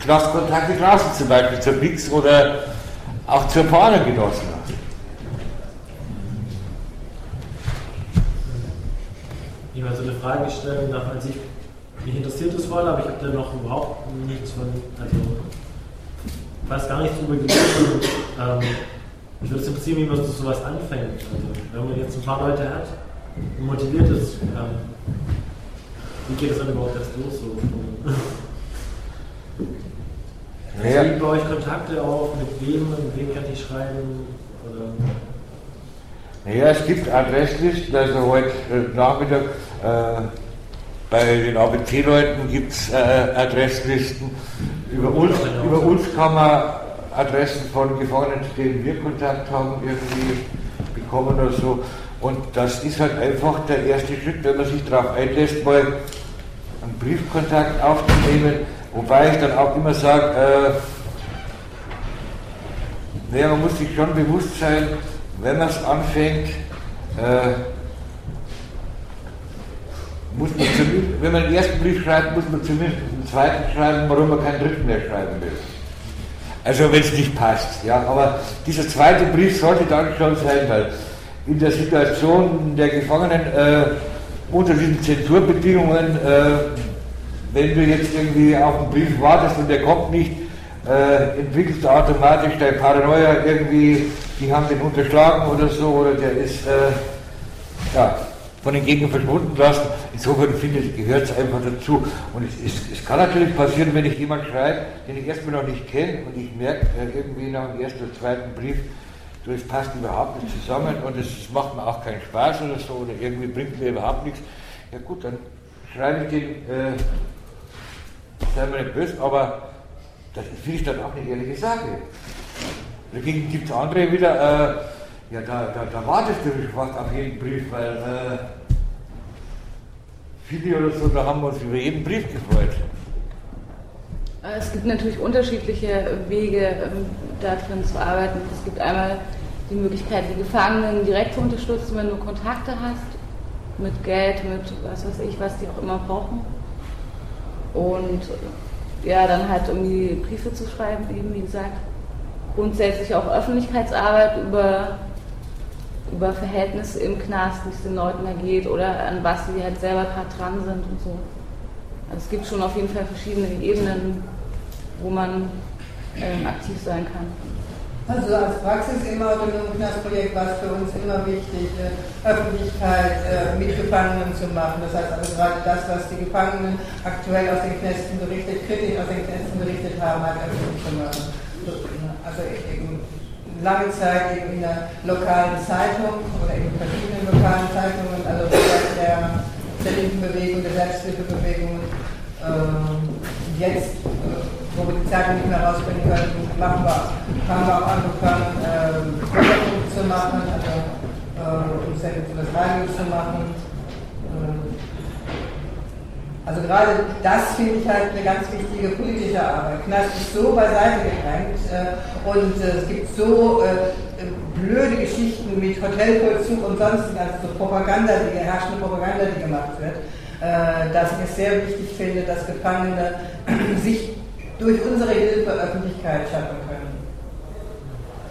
Klassenkontakte draußen zum Beispiel zur Bix oder auch zur Paargenossen. Ich wollte so eine Frage stellen, nach an sich, mich interessiert das voll, aber ich habe da noch überhaupt nichts von, also weiß gar nicht drüber gelesen. Ähm, mich würde es interessieren, wie man so sowas anfängt. Also, wenn man jetzt ein paar Leute hat und motiviert ist, ähm, wie geht es dann überhaupt erst los? So? Also, Wie baue ich Kontakte auf? Mit wem? Mit wem kann ich schreiben? Oder? Naja, es gibt Adresslisten, also heute äh, Nachmittag äh, bei den ABC-Leuten gibt es äh, Adresslisten. Über uns, über uns kann man Adressen von Gefangenen, zu denen wir Kontakt haben, irgendwie bekommen oder so. Und das ist halt einfach der erste Schritt, wenn man sich darauf einlässt, mal einen Briefkontakt aufzunehmen. Wobei ich dann auch immer sage, äh, naja, man muss sich schon bewusst sein, wenn man es anfängt, äh, muss man wenn man den ersten Brief schreibt, muss man zumindest einen zweiten schreiben, warum man keinen dritten mehr schreiben will. Also wenn es nicht passt. Ja, aber dieser zweite Brief sollte dann schon sein, weil in der Situation der Gefangenen äh, unter diesen Zensurbedingungen, äh, wenn du jetzt irgendwie auf einen Brief wartest und der kommt nicht, äh, entwickelst du automatisch dein Paranoia irgendwie, die haben den unterschlagen oder so, oder der ist, äh, ja, von den Gegnern verschwunden lassen. Insofern finde ich, gehört es einfach dazu. Und es, es, es, kann natürlich passieren, wenn ich jemanden schreibe, den ich erstmal noch nicht kenne und ich merke äh, irgendwie nach dem ersten oder zweiten Brief, es passt überhaupt nicht zusammen und es macht mir auch keinen Spaß oder so oder irgendwie bringt mir überhaupt nichts. Ja gut, dann schreibe ich den, äh, sei mir nicht böse, aber das finde ich dann auch eine ehrliche Sache. Dagegen gibt es andere wieder, äh, ja, da, da, da wartest du fast auf jeden Brief, weil äh, viele oder so, da haben wir uns über jeden Brief gefreut. Äh, es gibt natürlich unterschiedliche Wege, ähm, da drin zu arbeiten. Es gibt einmal die Möglichkeit, die Gefangenen direkt zu unterstützen, wenn du Kontakte hast, mit Geld, mit was weiß ich, was die auch immer brauchen. Und ja, dann halt irgendwie Briefe zu schreiben, eben wie gesagt. Grundsätzlich auch Öffentlichkeitsarbeit über über Verhältnisse im Knast, wie es den Leuten da geht oder an was sie halt selber gerade dran sind und so. Also es gibt schon auf jeden Fall verschiedene Ebenen, wo man ähm, aktiv sein kann. Also als Praxis im autonomen Knastprojekt war es für uns immer wichtig, Öffentlichkeit äh, mit Gefangenen zu machen. Das heißt also gerade das, was die Gefangenen aktuell aus den Knästen berichtet, kritisch aus den Knästen berichtet haben, halt öffentlich zu machen. Also eben lange Zeit eben in der lokalen Zeitung oder in verschiedenen lokalen Zeitungen, also der, der linken Bewegung, der Selbsthilfebewegung. Ähm, jetzt, äh, wo wir die Zeitung nicht mehr rausbringen können, machen wir, haben wir auch angefangen, äh, zu machen, also äh, um das Radio zu machen. Ähm, also gerade das finde ich halt eine ganz wichtige politische Arbeit. Knast ist so beiseite gedrängt äh, und äh, es gibt so äh, blöde Geschichten mit Hotelvollzug und sonstigen, also so Propaganda, die herrschende Propaganda, die gemacht wird, äh, dass ich es sehr wichtig finde, dass Gefangene sich durch unsere Hilfe Öffentlichkeit schaffen können.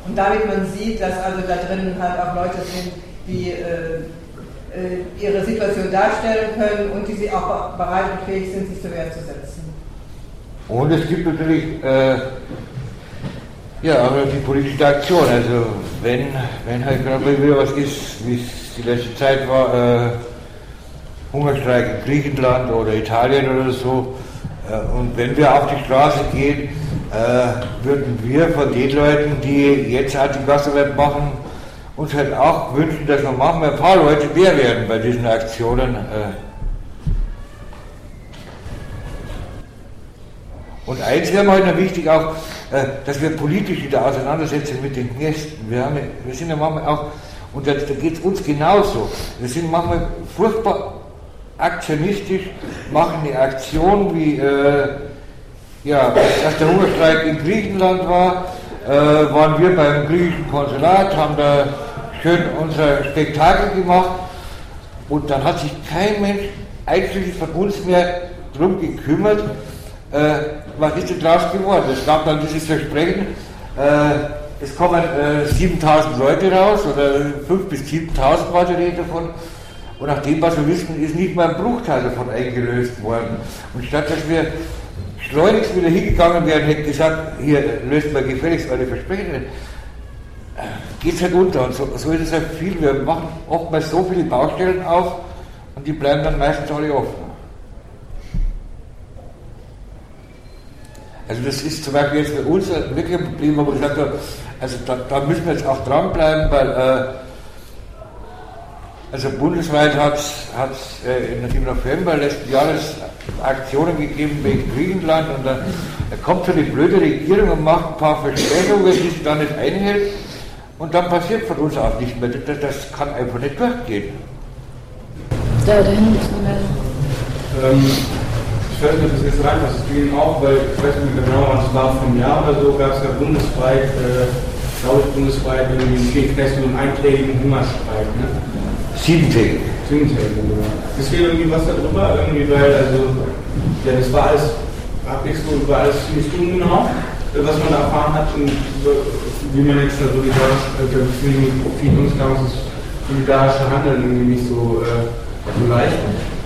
Und damit man sieht, dass also da drinnen halt auch Leute sind, die äh, äh, ihre Situation darstellen können und die sie auch bereit und fähig sind, sich zur Wehr zu setzen. Und es gibt natürlich äh, ja, auch die politische Aktion. Also wenn, wenn halt gerade wieder was ist, wie es die letzte Zeit war, äh, Hungerstreik in Griechenland oder Italien oder so, und wenn wir auf die Straße gehen, äh, würden wir von den Leuten, die jetzt halt die Gasarbeit machen, uns halt auch wünschen, dass wir manchmal ein paar Leute mehr werden bei diesen Aktionen. Äh. Und eins wäre mir halt noch wichtig auch, äh, dass wir politisch in der Auseinandersetzung mit den Gästen, wir, haben, wir sind ja manchmal auch, und da geht es uns genauso, wir sind manchmal furchtbar aktionistisch, machen eine Aktion wie, äh, ja, als der Hungerstreik in Griechenland war, äh, waren wir beim griechischen Konsulat, haben da schön unser Spektakel gemacht und dann hat sich kein Mensch, einschließlich von uns mehr, darum gekümmert, äh, was ist denn draus geworden. Es gab dann dieses Versprechen, äh, es kommen äh, 7000 Leute raus oder 5.000 bis 7.000 war die Rede davon. Und nach dem, was wir wissen, ist nicht mal ein Bruchteil davon eingelöst worden. Und statt dass wir schleunigst wieder hingegangen wären, hätte gesagt, hier löst mal gefälligst eure Versprechen geht es halt unter. Und so, so, ist es halt viel. Wir machen oftmals so viele Baustellen auf und die bleiben dann meistens alle offen. Also das ist zum Beispiel jetzt für uns wirklich ein Problem, wo wir gesagt haben, also da, da müssen wir jetzt auch dranbleiben, weil äh, also bundesweit hat es äh, im November letzten Jahres Aktionen gegeben wegen Griechenland und dann kommt so eine blöde Regierung und macht ein paar Versprechungen, die sie dann nicht einhält und dann passiert von uns auch nicht mehr. Das, das kann einfach nicht durchgehen. Da, da hinten ist eine ähm, Ich nicht, ob das jetzt reinpasst. Es ging auch, weil ich weiß nicht mehr genau, was es war, vom Jahr oder so, gab es ja bundesweit, äh, glaube ich, bundesweit irgendwie in vielen Knästen einen eintägigen Hungerstreik. Ne? Siebentägig. Siebentägig, genau. Ist hier irgendwie was darüber? Irgendwie, weil, also, ja, das war alles, so, war alles ziemlich ungenau was man erfahren hat und wie man jetzt da solidarisch, also für uns damals das solidarische Handeln irgendwie nicht so, äh, so leicht,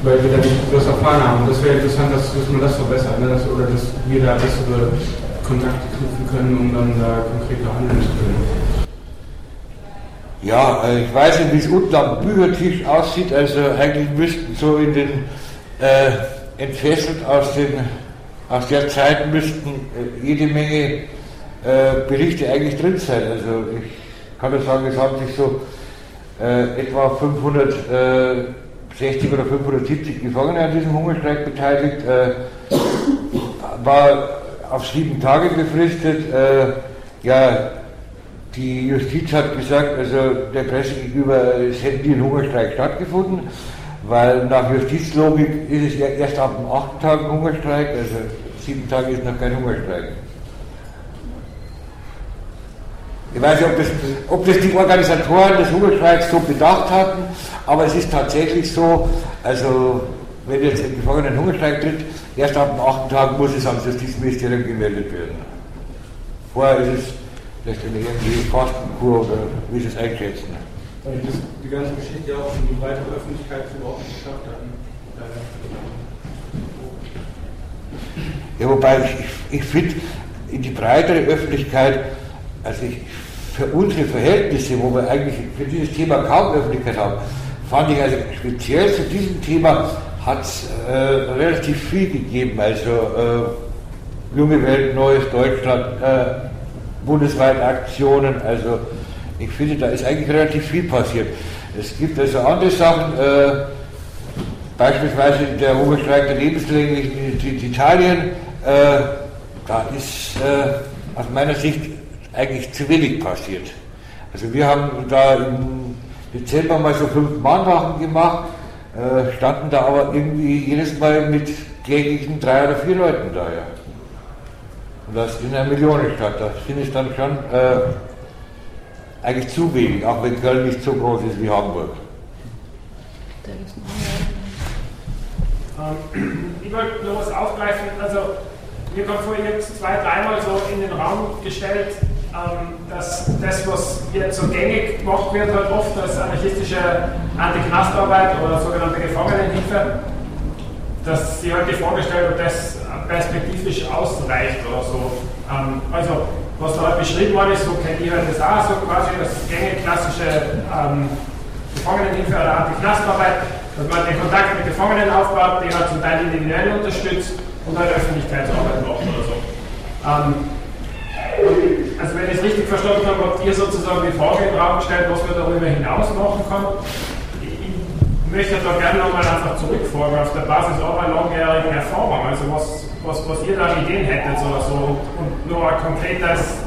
weil wir da nicht was erfahren haben. Und das wäre interessant, dass, dass man das verbessert, ne? dass, oder dass wir da bessere Kontakte knüpfen können, um dann da konkreter handeln zu können. Ja, äh, ich weiß nicht, wie es unten am Büchertisch aussieht. Also eigentlich müssten so in den äh, entfesselt aus den aus der Zeit müssten äh, jede Menge äh, Berichte eigentlich drin sein. Also ich kann nur sagen, es haben sich so äh, etwa 560 oder 570 Gefangene an diesem Hungerstreik beteiligt, äh, war auf sieben Tage befristet. Äh, ja, die Justiz hat gesagt, also der Presse gegenüber, es hätte nie ein Hungerstreik stattgefunden, weil nach Justizlogik ist es ja erst ab dem achten Tag ein Hungerstreik, also sieben Tage ist noch kein Hungerstreik. Ich weiß nicht, ob das, ob das die Organisatoren des Hungerstreiks so bedacht hatten, aber es ist tatsächlich so, also wenn jetzt ein Gefangener Hungerstreik tritt, erst ab dem achten Tag muss es ans Justizministerium gemeldet werden. Vorher ist es vielleicht eine irgendwie Fastenkur oder wie Sie es einschätzen. Weil das die ganze Geschichte auch in die breitere Öffentlichkeit überhaupt nicht geschafft hatten. Ja, wobei ich, ich finde, in die breitere Öffentlichkeit, also ich, für unsere Verhältnisse, wo wir eigentlich für dieses Thema kaum Öffentlichkeit haben, fand ich also speziell zu diesem Thema hat es äh, relativ viel gegeben. Also äh, Junge Welt, Neues Deutschland, äh, bundesweit Aktionen. Also ich finde, da ist eigentlich relativ viel passiert. Es gibt also andere Sachen, äh, beispielsweise der Hungerstreik der Lebenslänglichen in Italien, äh, da ist äh, aus meiner Sicht eigentlich zu wenig passiert. Also wir haben da im Dezember mal so fünf Mahnwachen gemacht, äh, standen da aber irgendwie jedes Mal mit kläglichen drei oder vier Leuten da. Ja. Das in einer Millionenstadt. Das finde ich dann schon, äh, eigentlich zu wenig, auch wenn Köln nicht so groß ist wie Hamburg. Ähm, ich wollte nur was aufgreifen. Also, mir kommt vor, jetzt zwei, dreimal so in den Raum gestellt, ähm, dass das, was jetzt so gängig gemacht wird, halt oft als anarchistische Antiknastarbeit oder sogenannte Gefangenenhilfe, dass sie halt die Frage stellt, ob das perspektivisch ausreicht oder so. Ähm, also, was da beschrieben worden ist, so kennt ihr das auch, so quasi das gängige klassische ähm, Gefangenenhilfe oder Antiknastarbeit dass man den Kontakt mit Gefangenen aufbaut, die halt zum Teil individuell unterstützt und halt Öffentlichkeitsarbeit macht oder so. Ähm, also wenn ich es richtig verstanden habe, habt ihr sozusagen die Frage den Raum gestellt, was man darüber hinaus machen kann. Ich möchte da gerne nochmal einfach zurückfragen, auf der Basis eurer langjährigen Erfahrung, also was, was, was ihr da Ideen hättet oder so und nur ein konkretes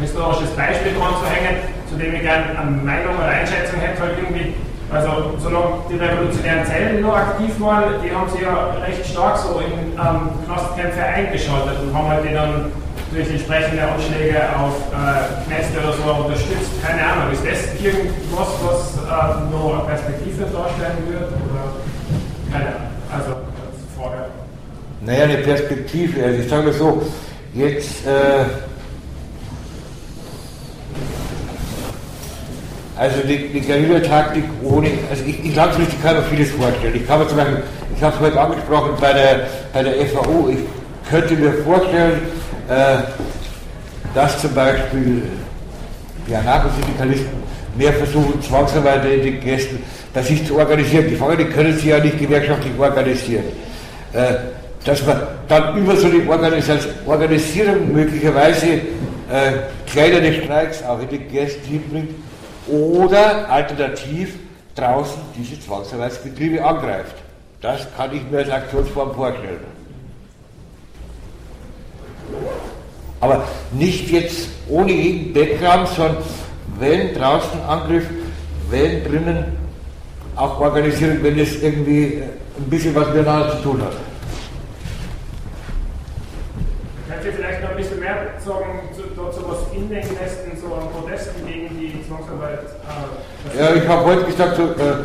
historisches Beispiel dran zu hängen, zu dem ich gerne eine Meinung oder Einschätzung hätte, halt irgendwie also solange die revolutionären Zellen noch aktiv waren, die haben sich ja recht stark so in ähm, Knastkämpfe eingeschaltet und haben halt die dann durch entsprechende Anschläge auf äh, Kneste oder so unterstützt. Keine Ahnung, ist das irgendwas, was äh, noch eine Perspektive darstellen wird? Oder keine Ahnung. Naja, eine Perspektive, also ich sage so, jetzt äh, Also die, die Guerilla-Taktik ohne, also ich, ich langfristig kann mir vieles vorstellen. Ich kann mir zum Beispiel, ich habe es heute angesprochen bei der, bei der FAU, ich könnte mir vorstellen, äh, dass zum Beispiel die Anarchosyndikalisten mehr versuchen, Zwangsarbeit in den Gästen, dass sich zu organisieren. Die Frage, die können sich ja nicht gewerkschaftlich organisieren. Äh, dass man dann über so eine Organisierung möglicherweise äh, kleinere Streiks auch in die Gäste hinbringt oder alternativ draußen diese Zwangsarbeitsbetriebe angreift. Das kann ich mir als Aktionsform vorstellen. Aber nicht jetzt ohne jeden Background, sondern wenn draußen Angriff, wenn drinnen auch organisieren, wenn es irgendwie ein bisschen was miteinander zu tun hat. Könnt ihr vielleicht noch ein bisschen mehr sagen dazu, was in den Nesten so an Protesten gegen Zwangsarbeit. Äh, ja, ich habe heute gesagt, so, äh,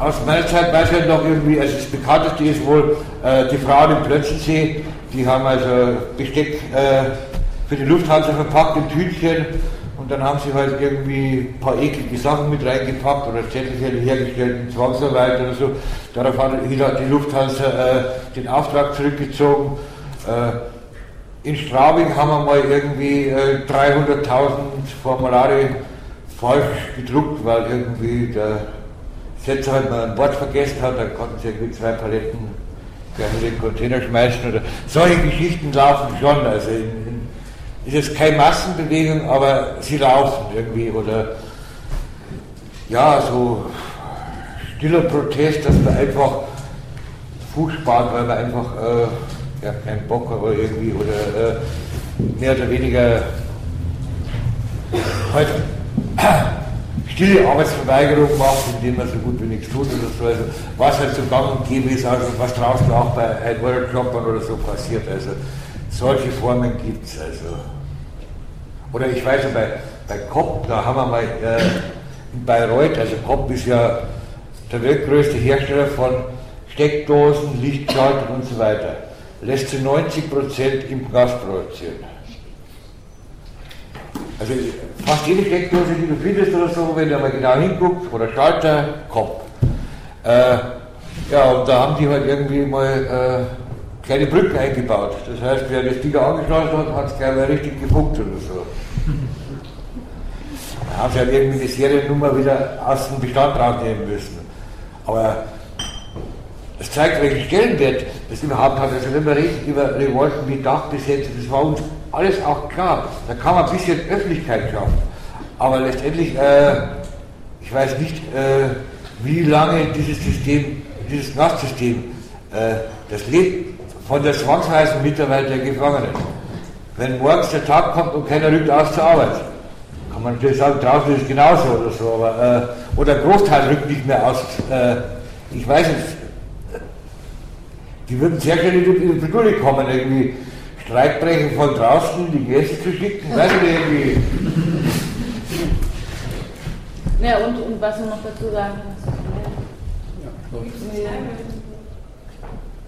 aus meiner Zeit weiß ich noch irgendwie, also das bekannteste ist wohl äh, die Frauen im Plötzensee, die haben also Besteck äh, für die Lufthansa verpackt in Tütchen und dann haben sie halt irgendwie ein paar eklige Sachen mit reingepackt oder Zettelchen hergestellt in Zwangsarbeit oder so. Darauf hat die Lufthansa äh, den Auftrag zurückgezogen. Äh, in Straubing haben wir mal irgendwie äh, 300.000 Formulare falsch gedruckt, weil irgendwie der Setzer halt mal ein Wort vergessen hat, dann konnten sie irgendwie zwei Paletten gleich in den Container schmeißen oder solche Geschichten laufen schon. Also in, in, ist jetzt keine Massenbewegung, aber sie laufen irgendwie oder ja, so stiller Protest, dass man einfach Fuß spart, weil man einfach äh, ja, keinen Bock aber irgendwie oder äh, mehr oder weniger halt stille Arbeitsverweigerung macht, indem man so gut wie nichts tut oder so. Also, was halt so gang und gäbe ist, also was draußen auch bei World-Jobbern oder so passiert. Also solche Formen gibt es. Also. Oder ich weiß ja, bei, bei COP, da haben wir mal äh, in Bayreuth, also COP ist ja der weltgrößte Hersteller von Steckdosen, Lichtschaltern und so weiter lässt sie 90 Prozent im Gas produzieren. Also fast jede Steckdose, die du findest oder so, wenn du mal genau hinguckst, oder Schalter, Kopf. Äh, ja, und da haben die halt irgendwie mal äh, kleine Brücken eingebaut. Das heißt, wer das Ding angeschlossen hat, hat es gleich mal richtig gefunkt oder so. Da haben sie halt irgendwie eine Seriennummer wieder aus dem Bestand rausnehmen müssen. Aber das zeigt, welchen Stellenwert das überhaupt hat. Also wenn wir reden über Revolten wie Dachbesetzung, das war uns alles auch klar. Da kann man ein bisschen Öffentlichkeit schaffen. Aber letztendlich, äh, ich weiß nicht, äh, wie lange dieses System, dieses Knastsystem, äh, das lebt von der zwangsweisen Mitarbeit der Gefangenen. Wenn morgens der Tag kommt und keiner rückt aus zur Arbeit, kann man natürlich sagen, draußen ist es genauso oder so, aber, äh, oder ein Großteil rückt nicht mehr aus. Äh, ich weiß es die würden sehr schnell in die Bredouille kommen, irgendwie Streitbrecher von draußen die Gäste zu schicken, dann irgendwie. Ja, und, und was du noch dazu sagen kannst. Ja.